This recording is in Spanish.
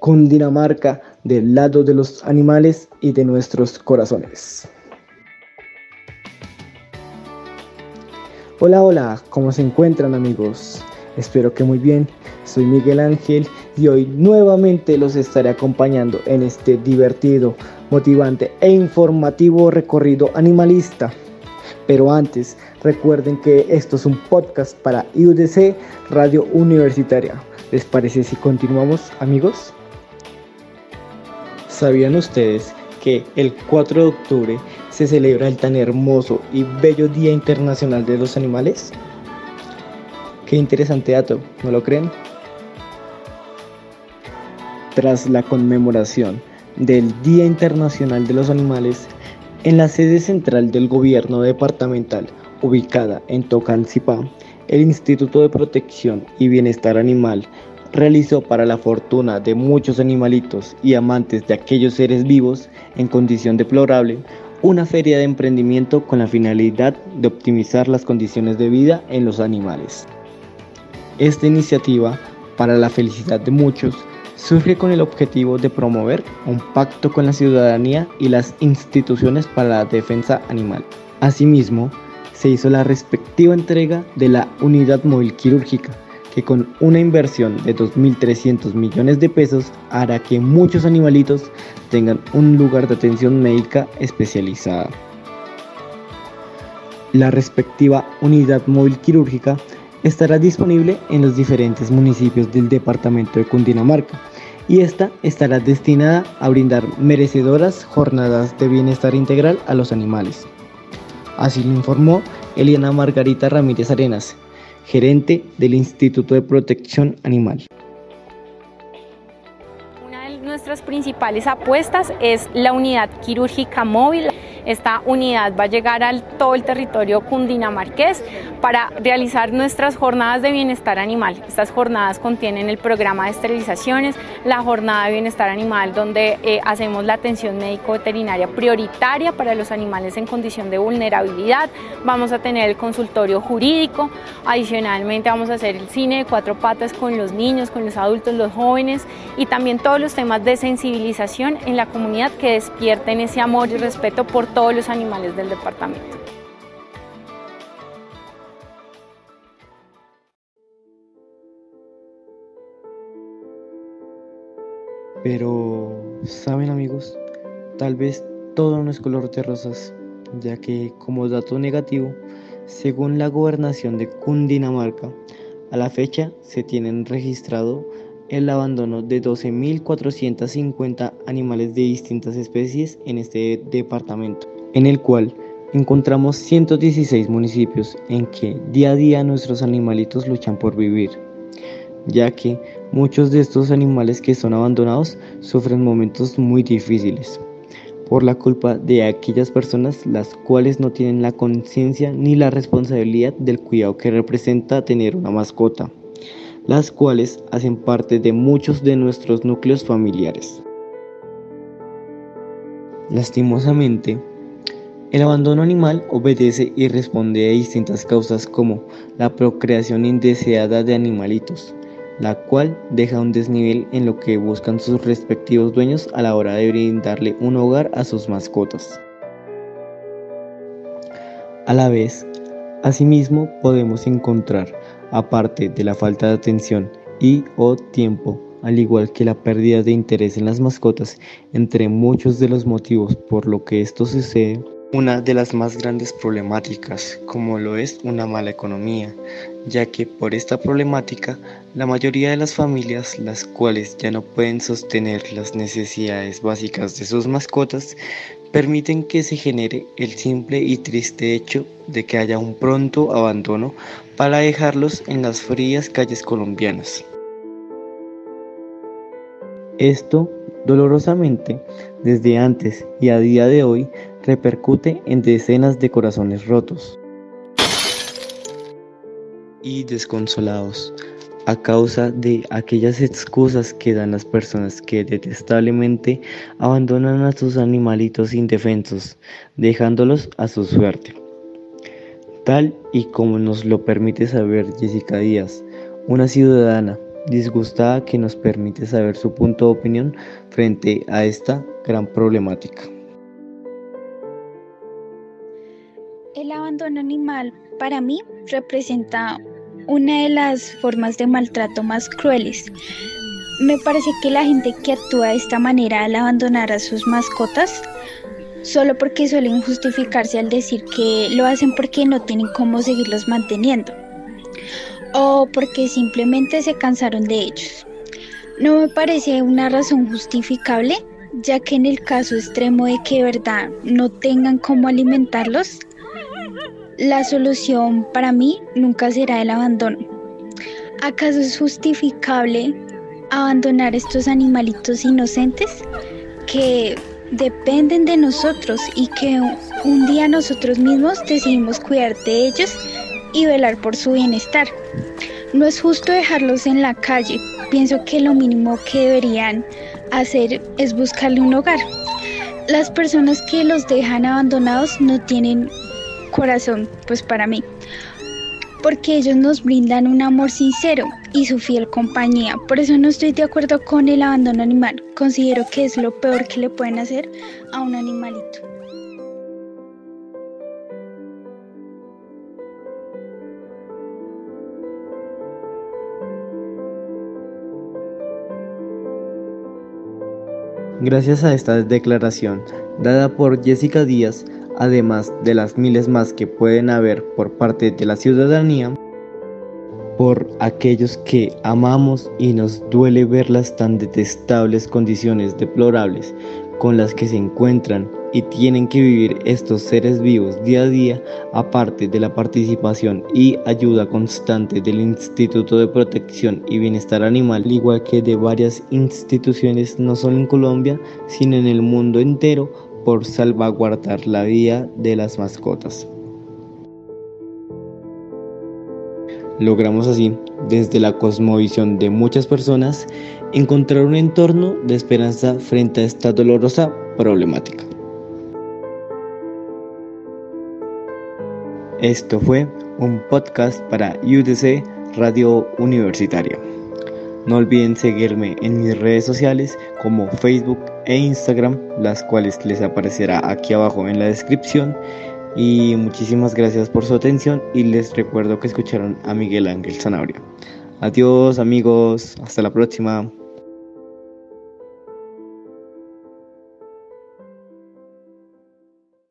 Cundinamarca del lado de los animales y de nuestros corazones. Hola, hola, ¿cómo se encuentran amigos? Espero que muy bien. Soy Miguel Ángel y hoy nuevamente los estaré acompañando en este divertido, motivante e informativo recorrido animalista. Pero antes, recuerden que esto es un podcast para IUDC Radio Universitaria. ¿Les parece si continuamos, amigos? ¿Sabían ustedes que el 4 de octubre se celebra el tan hermoso y bello Día Internacional de los Animales? Qué interesante dato, ¿no lo creen? Tras la conmemoración del Día Internacional de los Animales, en la sede central del gobierno departamental, ubicada en Tocancipá, el Instituto de Protección y Bienestar Animal realizó para la fortuna de muchos animalitos y amantes de aquellos seres vivos en condición deplorable una feria de emprendimiento con la finalidad de optimizar las condiciones de vida en los animales. Esta iniciativa, para la felicidad de muchos, surge con el objetivo de promover un pacto con la ciudadanía y las instituciones para la defensa animal. Asimismo, se hizo la respectiva entrega de la unidad móvil quirúrgica, que con una inversión de 2.300 millones de pesos hará que muchos animalitos tengan un lugar de atención médica especializada. La respectiva unidad móvil quirúrgica estará disponible en los diferentes municipios del departamento de Cundinamarca y esta estará destinada a brindar merecedoras jornadas de bienestar integral a los animales. Así lo informó Eliana Margarita Ramírez Arenas, gerente del Instituto de Protección Animal. Nuestras principales apuestas es la unidad quirúrgica móvil. Esta unidad va a llegar a todo el territorio cundinamarqués para realizar nuestras jornadas de bienestar animal. Estas jornadas contienen el programa de esterilizaciones, la jornada de bienestar animal donde eh, hacemos la atención médico-veterinaria prioritaria para los animales en condición de vulnerabilidad. Vamos a tener el consultorio jurídico. Adicionalmente vamos a hacer el cine de cuatro patas con los niños, con los adultos, los jóvenes y también todos los temas de sensibilización en la comunidad que despierten ese amor y respeto por todos los animales del departamento. Pero, ¿saben amigos? Tal vez todo no es color de rosas, ya que como dato negativo, según la gobernación de Cundinamarca, a la fecha se tienen registrado el abandono de 12.450 animales de distintas especies en este departamento, en el cual encontramos 116 municipios en que día a día nuestros animalitos luchan por vivir, ya que muchos de estos animales que son abandonados sufren momentos muy difíciles por la culpa de aquellas personas las cuales no tienen la conciencia ni la responsabilidad del cuidado que representa tener una mascota las cuales hacen parte de muchos de nuestros núcleos familiares. Lastimosamente, el abandono animal obedece y responde a distintas causas como la procreación indeseada de animalitos, la cual deja un desnivel en lo que buscan sus respectivos dueños a la hora de brindarle un hogar a sus mascotas. A la vez, asimismo podemos encontrar aparte de la falta de atención y o tiempo, al igual que la pérdida de interés en las mascotas, entre muchos de los motivos por lo que esto sucede, una de las más grandes problemáticas, como lo es una mala economía, ya que por esta problemática la mayoría de las familias, las cuales ya no pueden sostener las necesidades básicas de sus mascotas, permiten que se genere el simple y triste hecho de que haya un pronto abandono para dejarlos en las frías calles colombianas. Esto, dolorosamente, desde antes y a día de hoy, repercute en decenas de corazones rotos y desconsolados a causa de aquellas excusas que dan las personas que detestablemente abandonan a sus animalitos indefensos, dejándolos a su suerte. Tal y como nos lo permite saber Jessica Díaz, una ciudadana disgustada que nos permite saber su punto de opinión frente a esta gran problemática. El abandono animal para mí representa una de las formas de maltrato más crueles. Me parece que la gente que actúa de esta manera al abandonar a sus mascotas, solo porque suelen justificarse al decir que lo hacen porque no tienen cómo seguirlos manteniendo, o porque simplemente se cansaron de ellos. No me parece una razón justificable, ya que en el caso extremo de que verdad no tengan cómo alimentarlos, la solución para mí nunca será el abandono. ¿Acaso es justificable abandonar estos animalitos inocentes que dependen de nosotros y que un día nosotros mismos decidimos cuidar de ellos y velar por su bienestar? No es justo dejarlos en la calle. Pienso que lo mínimo que deberían hacer es buscarle un hogar. Las personas que los dejan abandonados no tienen corazón, pues para mí, porque ellos nos brindan un amor sincero y su fiel compañía. Por eso no estoy de acuerdo con el abandono animal. Considero que es lo peor que le pueden hacer a un animalito. Gracias a esta declaración dada por Jessica Díaz, además de las miles más que pueden haber por parte de la ciudadanía, por aquellos que amamos y nos duele ver las tan detestables condiciones deplorables con las que se encuentran y tienen que vivir estos seres vivos día a día, aparte de la participación y ayuda constante del Instituto de Protección y Bienestar Animal, igual que de varias instituciones no solo en Colombia, sino en el mundo entero, por salvaguardar la vida de las mascotas. Logramos así, desde la cosmovisión de muchas personas, encontrar un entorno de esperanza frente a esta dolorosa problemática. Esto fue un podcast para UDC Radio Universitaria. No olviden seguirme en mis redes sociales como Facebook e Instagram, las cuales les aparecerá aquí abajo en la descripción. Y muchísimas gracias por su atención y les recuerdo que escucharon a Miguel Ángel Zanabria. Adiós amigos, hasta la próxima.